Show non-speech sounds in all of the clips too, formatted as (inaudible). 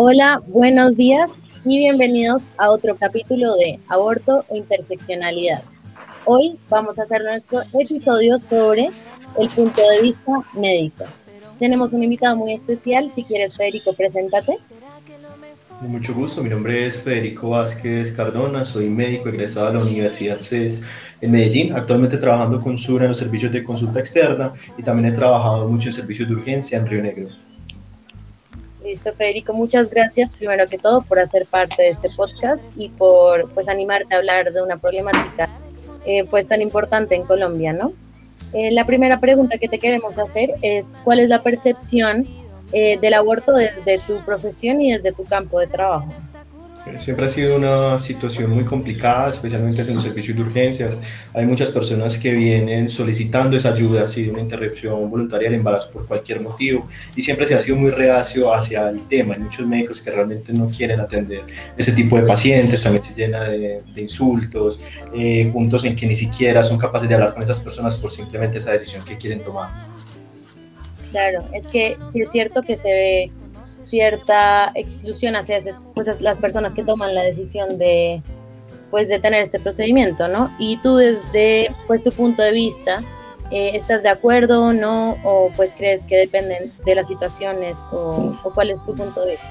Hola, buenos días y bienvenidos a otro capítulo de Aborto o Interseccionalidad. Hoy vamos a hacer nuestro episodio sobre el punto de vista médico. Tenemos un invitado muy especial. Si quieres, Federico, preséntate. Mucho gusto, mi nombre es Federico Vázquez Cardona, soy médico egresado de la Universidad CES en Medellín, actualmente trabajando con SURA en los servicios de consulta externa y también he trabajado mucho en servicios de urgencia en Río Negro. Listo, Federico, muchas gracias primero que todo por hacer parte de este podcast y por pues animarte a hablar de una problemática eh, pues tan importante en Colombia, ¿no? Eh, la primera pregunta que te queremos hacer es ¿cuál es la percepción eh, del aborto desde tu profesión y desde tu campo de trabajo? Siempre ha sido una situación muy complicada, especialmente en los servicios de urgencias. Hay muchas personas que vienen solicitando esa ayuda, así de una interrupción voluntaria del embarazo por cualquier motivo, y siempre se ha sido muy reacio hacia el tema. Hay muchos médicos que realmente no quieren atender ese tipo de pacientes, también se llena de, insultos, eh, puntos en que ni siquiera son capaces de hablar con esas personas por simplemente esa decisión que quieren tomar. Claro, es que sí es cierto que se ve cierta exclusión hacia pues, las personas que toman la decisión de, pues, de tener este procedimiento, ¿no? Y tú desde pues, tu punto de vista, eh, ¿estás de acuerdo o no? ¿O pues crees que dependen de las situaciones? ¿O, cuál es tu punto de vista?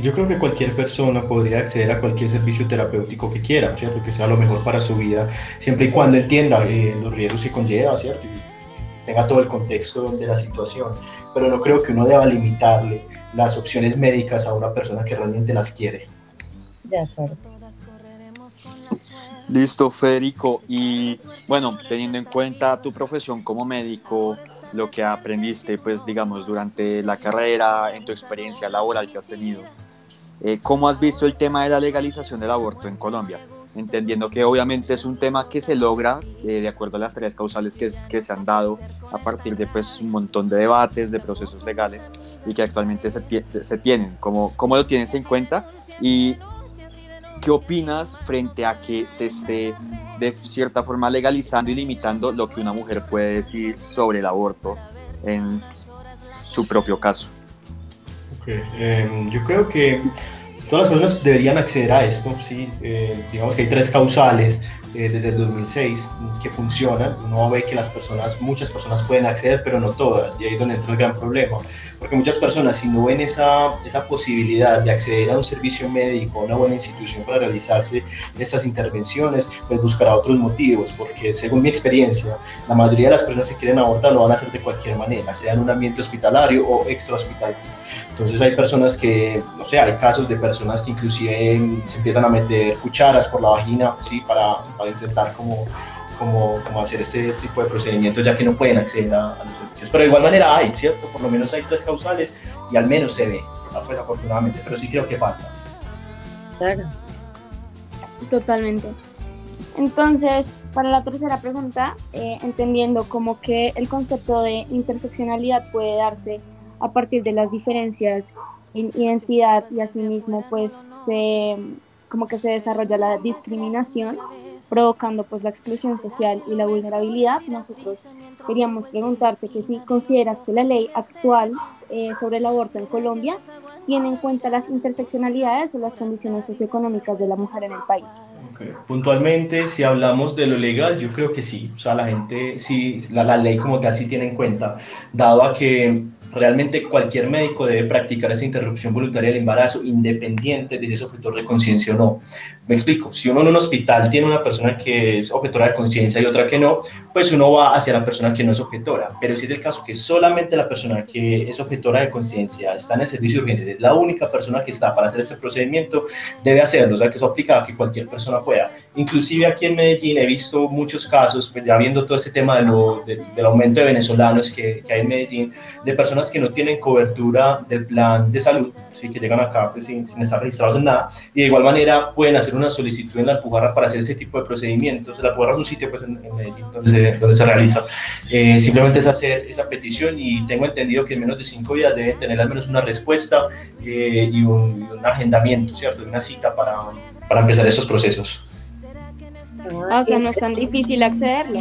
Yo creo que cualquier persona podría acceder a cualquier servicio terapéutico que quiera, ¿cierto? Que sea lo mejor para su vida, siempre y cuando entienda eh, los riesgos que conlleva, ¿cierto? Tenga todo el contexto de la situación, pero no creo que uno deba limitarle las opciones médicas a una persona que realmente las quiere. De acuerdo. Listo, Federico. Y bueno, teniendo en cuenta tu profesión como médico, lo que aprendiste, pues digamos, durante la carrera, en tu experiencia laboral que has tenido, eh, ¿cómo has visto el tema de la legalización del aborto en Colombia? Entendiendo que obviamente es un tema que se logra eh, de acuerdo a las tareas causales que, que, se han dado a partir de pues, un montón de debates, de procesos legales y que actualmente se, se tienen. ¿Cómo, ¿Cómo lo tienes en cuenta? ¿Y qué opinas frente a que se esté de cierta forma legalizando y limitando lo que una mujer puede decir sobre el aborto en su propio caso? Okay. Em, yo creo que todas las personas deberían acceder a esto, ¿sí? Eh, digamos que hay tres causales eh, desde el 2006 que funcionan. Uno ve que las personas, muchas personas pueden acceder, pero no todas, y ahí es donde entra el gran problema. Porque muchas personas, si no ven esa, esa posibilidad de acceder a un servicio médico, a una buena institución para realizarse estas intervenciones, pues buscará otros motivos, porque según mi experiencia, la mayoría de las personas que quieren abortar lo van a hacer de cualquier manera, sea en un ambiente hospitalario o extra hospitalario. Entonces hay personas que, no sé, hay casos de personas que inclusive se empiezan a meter cucharas por la vagina, ¿sí? Para, para intentar como, como, como, hacer este tipo de procedimientos ya que no pueden acceder a, los servicios. Pero de igual manera hay, ¿cierto? Por lo menos hay tres causales y al menos se ve, pues afortunadamente, pero sí creo que falta. Claro. Totalmente. Entonces, para la tercera pregunta, eh, entendiendo como que el concepto de interseccionalidad puede darse a partir de las diferencias en identidad y asimismo pues se como que se desarrolla la discriminación provocando pues la exclusión social y la vulnerabilidad, nosotros queríamos preguntarte que si consideras que la ley actual eh, sobre el aborto en Colombia tiene en cuenta las interseccionalidades o las condiciones socioeconómicas de la mujer en el país. Puntualmente, si hablamos de lo legal, yo creo que sí, o sea, la gente, sí, la, la ley como tal sí tiene en cuenta, dado a que realmente cualquier médico debe practicar esa interrupción voluntaria del embarazo independiente de si es objetor de conciencia o no. Me explico, si uno en un hospital tiene una persona que es objetora de conciencia y otra que no, pues uno va hacia la persona que no es objetora. Pero si es el caso que solamente la persona que es objetora de conciencia está en el servicio de urgencias, es la única persona que está para hacer este procedimiento, debe hacerlo. O sea, que eso aplica a que cualquier persona pueda. Inclusive aquí en Medellín he visto muchos casos, pues ya viendo todo este tema de lo, del aumento de venezolanos que, que hay en Medellín, de personas que no tienen cobertura del plan de salud, ¿sí? que llegan acá pues, sin, estar registrados en nada, y de igual manera pueden hacer una solicitud en la Alpujarra para hacer ese tipo de procedimientos. La Alpujarra es un sitio pues, en, Medellín donde se, donde se realiza. Eh, simplemente es hacer esa petición y tengo entendido que en menos de cinco días deben tener al menos una respuesta eh, y un, agendamiento, ¿cierto? Una cita para, para empezar esos procesos. Ah, o sea, no es tan difícil accederlo.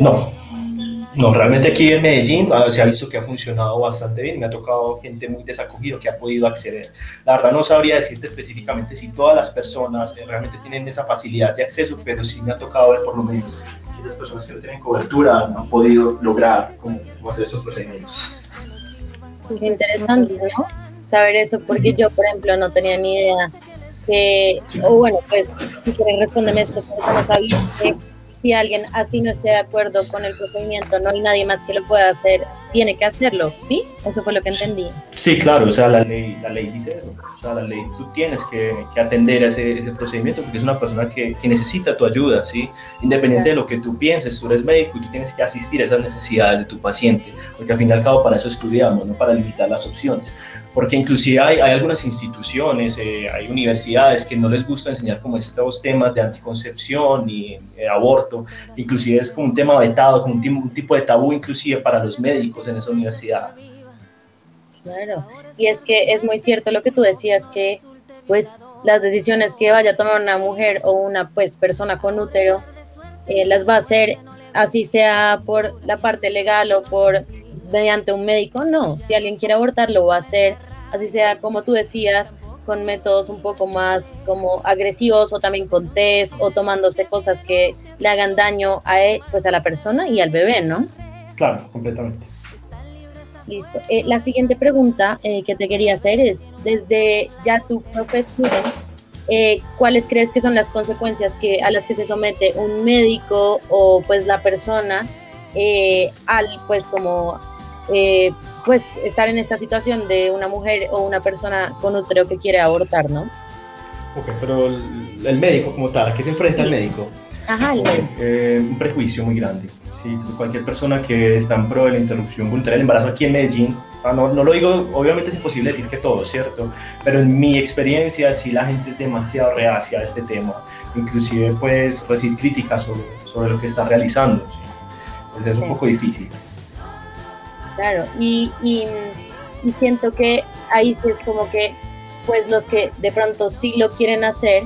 No. No, realmente aquí en Medellín ah, se ha visto que ha funcionado bastante bien. Me ha tocado gente muy desacogida que ha podido acceder. La verdad no sabría decirte específicamente si todas las personas eh, realmente tienen esa facilidad de acceso, pero sí me ha tocado ver por lo menos esas personas que no tienen cobertura han podido lograr cómo, hacer esos procedimientos. Qué interesante, ¿no? Saber eso, porque yo, por ejemplo, no tenía ni idea que, o bueno, pues si quieren responderme esto, no sabía que si alguien así no esté de acuerdo con el procedimiento, no hay nadie más que lo pueda hacer, tiene que hacerlo, ¿sí? Eso fue lo que entendí. Sí, claro, o sea, la ley, la ley dice eso. O sea, la ley, tú tienes que, que atender a ese, ese, procedimiento porque es una persona que, que necesita tu ayuda, ¿sí? Independiente de lo que tú pienses, tú eres médico y tú tienes que asistir a esas necesidades de tu paciente, porque al fin y al cabo para eso estudiamos, no para limitar las opciones porque inclusive hay, hay algunas instituciones, eh, hay universidades que no les gusta enseñar como estos temas de anticoncepción y eh, aborto, inclusive es como un tema vetado, como un, tipo de tabú inclusive para los médicos en esa universidad. Claro, y es que es muy cierto lo que tú decías, que pues las decisiones que vaya a tomar una mujer o una pues persona con útero, eh, las va a hacer así sea por la parte legal o por mediante un médico, no. Si alguien quiere abortar, lo va a hacer, así sea como tú decías, con métodos un poco más como agresivos o también con test o tomándose cosas que le hagan daño a, él, pues a la persona y al bebé, ¿no? Claro, completamente. Listo. Eh, la siguiente pregunta eh, que te quería hacer es, desde ya tu profesión, eh, ¿cuáles crees que son las consecuencias que, a las que se somete un médico o pues la persona al pues como eh, pues estar en esta situación de una mujer o una persona con útero que quiere abortar, ¿no? Ok, pero el, médico como tal, ¿a qué se enfrenta el médico? Ajá, el eh, un prejuicio muy grande. ¿sí? Cualquier persona que está en pro de la interrupción voluntaria del embarazo aquí en Medellín, ah, no, no, lo digo, obviamente es imposible decir que todo, ¿cierto? Pero en mi experiencia sí la gente es demasiado reacia a este tema. Inclusive puedes recibir críticas sobre, sobre lo que está realizando. ¿sí? Pues es un poco difícil. Claro, y, y, siento que ahí es como que, pues los que de pronto sí lo quieren hacer,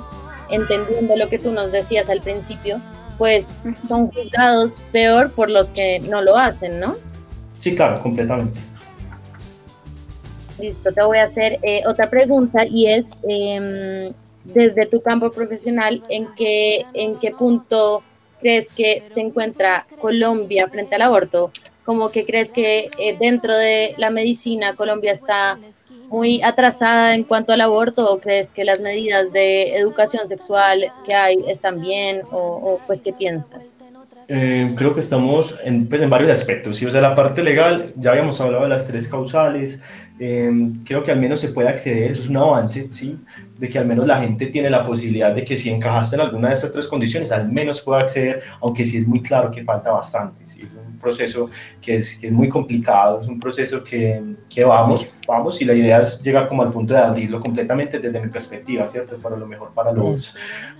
entendiendo lo que tú nos decías al principio, pues son juzgados peor por los que no lo hacen, ¿no? Sí, claro, completamente. Listo, te voy a hacer eh, otra pregunta y es, em, desde tu campo profesional, ¿en qué, ¿en qué punto crees que se encuentra Colombia frente al aborto? Como que crees que eh, dentro de la medicina Colombia está muy atrasada en cuanto al aborto o crees que las medidas de educación sexual que hay están bien o, pues qué piensas? Eh, creo que estamos en, pues, en varios aspectos. ¿sí? O sea, la parte legal, ya habíamos hablado de las tres causales, eh, creo que al menos se puede acceder, eso es un avance, ¿sí? de que al menos la gente tiene la posibilidad de que si encajaste en alguna de estas tres condiciones, al menos pueda acceder, aunque sí es muy claro que falta bastante. ¿sí? proceso que es, que es muy complicado, es un proceso que, que, vamos, vamos y la idea es llegar como al punto de abrirlo completamente desde mi perspectiva, ¿cierto? Para lo mejor para los,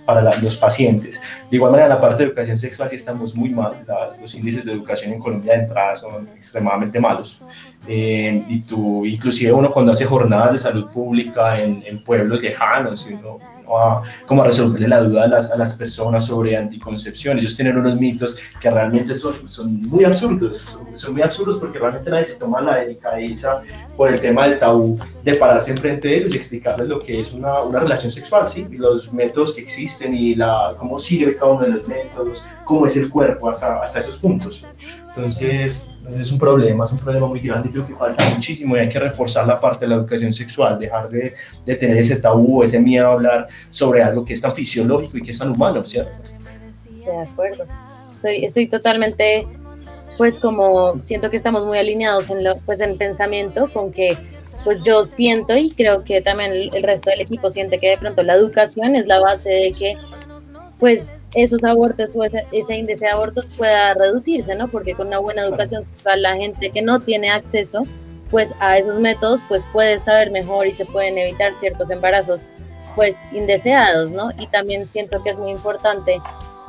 para los pacientes. De igual manera, en la parte de educación sexual sí estamos muy mal, los índices de educación en Colombia de entrada son extremadamente malos. Eh, y tú, inclusive uno cuando hace jornadas de salud pública en, en pueblos lejanos, uno, a, como a resolverle la duda a las, a las, personas sobre anticoncepción. Ellos tienen unos mitos que realmente son, son muy absurdos, son, muy absurdos porque realmente nadie se toma la delicadeza por el tema del tabú de pararse enfrente de ellos y explicarles lo que es una, una relación sexual, ¿sí? Y los métodos que existen y la, cómo sirve cada uno de los métodos, cómo es el cuerpo hasta, hasta esos puntos. Entonces, es un problema, es un problema muy grande y creo que falta muchísimo y hay que reforzar la parte de la educación sexual, dejar de, de tener ese tabú, ese miedo a hablar sobre algo que es tan fisiológico y que es tan humano, ¿cierto? Sí, de acuerdo. Estoy, estoy totalmente, pues como siento que estamos muy alineados en, lo, pues, en pensamiento con que pues yo siento y creo que también el resto del equipo siente que de pronto la educación es la base de que pues esos abortos o ese, índice de abortos pueda reducirse, ¿no? Porque con una buena educación sexual la gente que no tiene acceso pues a esos métodos pues puede saber mejor y se pueden evitar ciertos embarazos pues indeseados, ¿no? Y también siento que es muy importante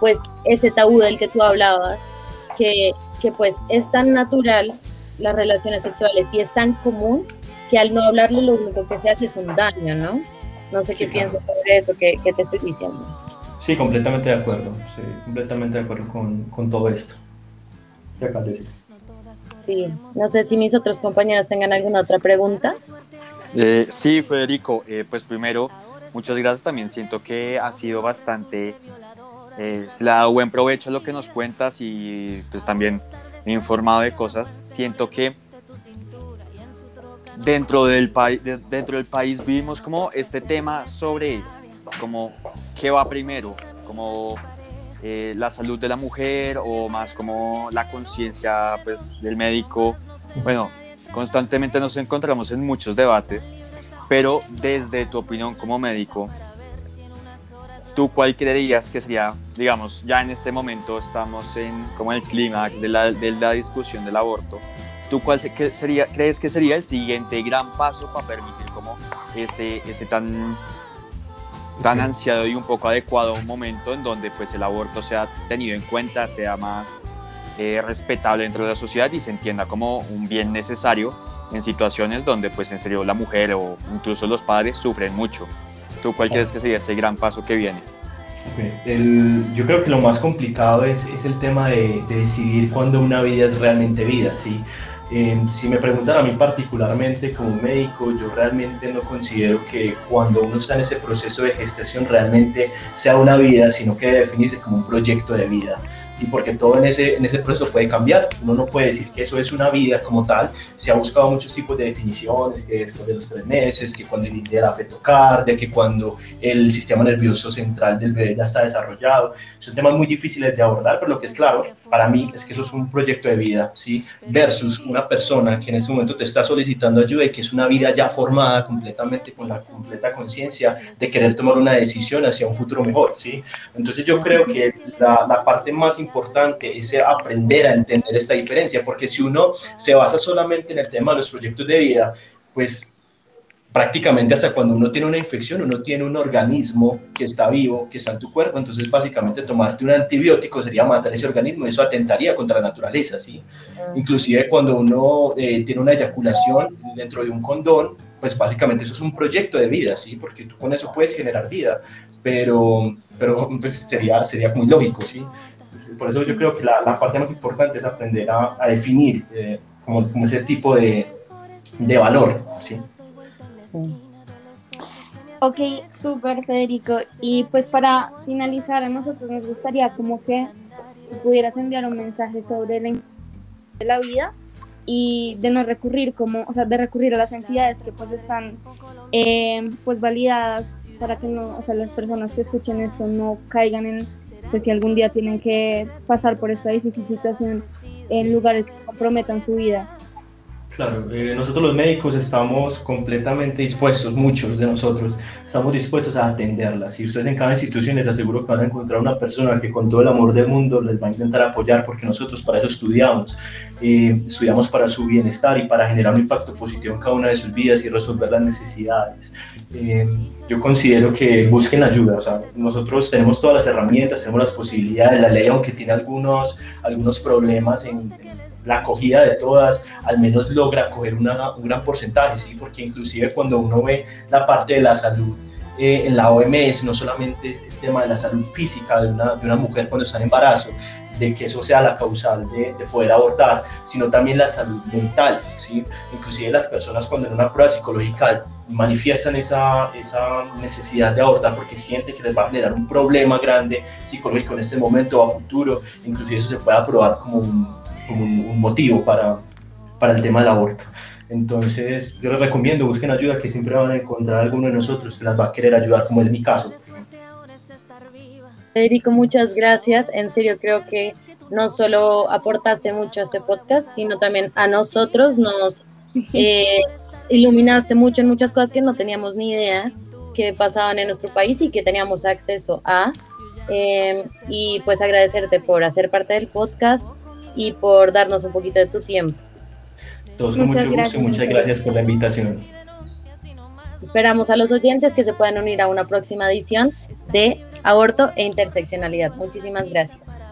pues ese tabú del que tú hablabas, que, que pues es tan natural las relaciones sexuales y es tan común que al no hablarlo lo único que se hace es un daño, ¿no? No sé qué piensas sobre eso que, que te estoy diciendo. Sí, completamente de acuerdo, sí, completamente de acuerdo con, con todo esto. Sí, no sé si mis otros compañeros tengan alguna otra pregunta. Eh, sí, Federico, eh, pues primero, muchas gracias también. Siento que ha sido bastante, eh, se le ha dado buen provecho a lo que nos cuentas y pues también me he informado de cosas. Siento que dentro del, país dentro del país vivimos como este tema sobre como qué va primero, como eh, la salud de la mujer o más como la conciencia pues, del médico. Bueno, constantemente nos encontramos en muchos debates, pero desde tu opinión como médico, ¿tú cuál creerías que sería, digamos, ya en este momento estamos en como el clímax de la, de la discusión del aborto? ¿Tú cuál sería, crees que sería el siguiente gran paso para permitir como ese, ese tan tan ansiado y un poco adecuado un momento en donde pues el aborto sea tenido en cuenta, sea más eh, respetable dentro de la sociedad y se entienda como un bien necesario en situaciones donde pues en serio la mujer o incluso los padres sufren mucho. ¿Tú cuál crees que sería ese gran paso que viene? yo creo que lo más complicado es, es el tema de, de, decidir cuándo una vida es realmente vida, ¿sí? Em, si me preguntan a mí particularmente como médico, yo realmente no considero que cuando uno está en ese proceso de gestación realmente sea una vida, sino que debe definirse como un proyecto de vida, ¿sí? porque todo en ese, en ese proceso puede cambiar, uno no puede decir que eso es una vida como tal, se ha buscado muchos tipos de definiciones, que después de los tres meses, que cuando inicia la fetocardia, que cuando el sistema nervioso central del bebé ya está desarrollado, son temas muy difíciles de abordar, pero lo que es claro para mí es que eso es un proyecto de vida, ¿sí? versus una persona que en este momento te está solicitando ayuda y que es una vida ya formada completamente con la completa conciencia de querer tomar una decisión hacia un futuro mejor, ¿sí? Entonces yo creo que la, la parte más importante es aprender a entender esta diferencia, porque si uno se basa solamente en el tema de los proyectos de vida, pues prácticamente hasta cuando uno tiene una infección, uno tiene un organismo que está vivo, que está en tu cuerpo, entonces básicamente tomarte un antibiótico sería matar ese organismo eso atentaría contra la naturaleza, ¿sí? Ah. Inclusive cuando uno eh, tiene una eyaculación dentro de un condón, pues básicamente eso es un proyecto de vida, ¿sí? Porque tú con eso puedes generar vida, pero, pero pues sería, sería muy lógico, ¿sí? Por eso yo creo que la, la parte más importante es aprender a, a definir eh, como, como, ese tipo de, de valor, ¿sí? Ok, súper Federico. Y pues para finalizar, a nosotros nos gustaría como que pudieras enviar un mensaje sobre la de la vida y de no recurrir como, o sea, de recurrir a las entidades que pues están eh, pues validadas para que no, o sea, las personas que escuchen esto no caigan en, pues si algún día tienen que pasar por esta difícil situación en lugares que comprometan su vida. Claro, eh, nosotros los médicos estamos completamente dispuestos, muchos de nosotros estamos dispuestos a atenderlas. Si ustedes en cada institución les aseguro que van a encontrar una persona que con todo el amor del mundo les va a intentar apoyar, porque nosotros para eso estudiamos. Eh, estudiamos para su bienestar y para generar un impacto positivo en cada una de sus vidas y resolver las necesidades. Eh, yo considero que busquen ayuda. O sea, nosotros tenemos todas las herramientas, tenemos las posibilidades. La ley, aunque tiene algunos, algunos problemas en la acogida de todas al menos logra coger un gran porcentaje, ¿sí? porque inclusive cuando uno ve la parte de la salud eh, en la OMS, no solamente es el tema de la salud física de una, de una mujer cuando está en embarazo, de que eso sea la causal de, de, poder abortar, sino también la salud mental, ¿sí? Inclusive las personas cuando en una prueba psicológica manifiestan esa, esa necesidad de abortar porque sienten que les va a generar un problema grande psicológico en este momento o a futuro, inclusive eso se puede aprobar como un, un, motivo para, para el tema del aborto. Entonces, yo les recomiendo, busquen ayuda, que siempre van a encontrar alguno de nosotros que las va a querer ayudar, como es mi caso. Federico, muchas gracias. En serio, creo que no solo aportaste mucho a este podcast, sino también a nosotros nos (laughs) eh, iluminaste mucho en muchas cosas que no teníamos ni idea que pasaban en nuestro país y que teníamos acceso a. Eh, y pues agradecerte por hacer parte del podcast y por darnos un poquito de tu tiempo. Todos con mucho gusto y muchas gracias por la invitación. Esperamos a los oyentes que se puedan unir a una próxima edición de Aborto e Interseccionalidad. Muchísimas gracias.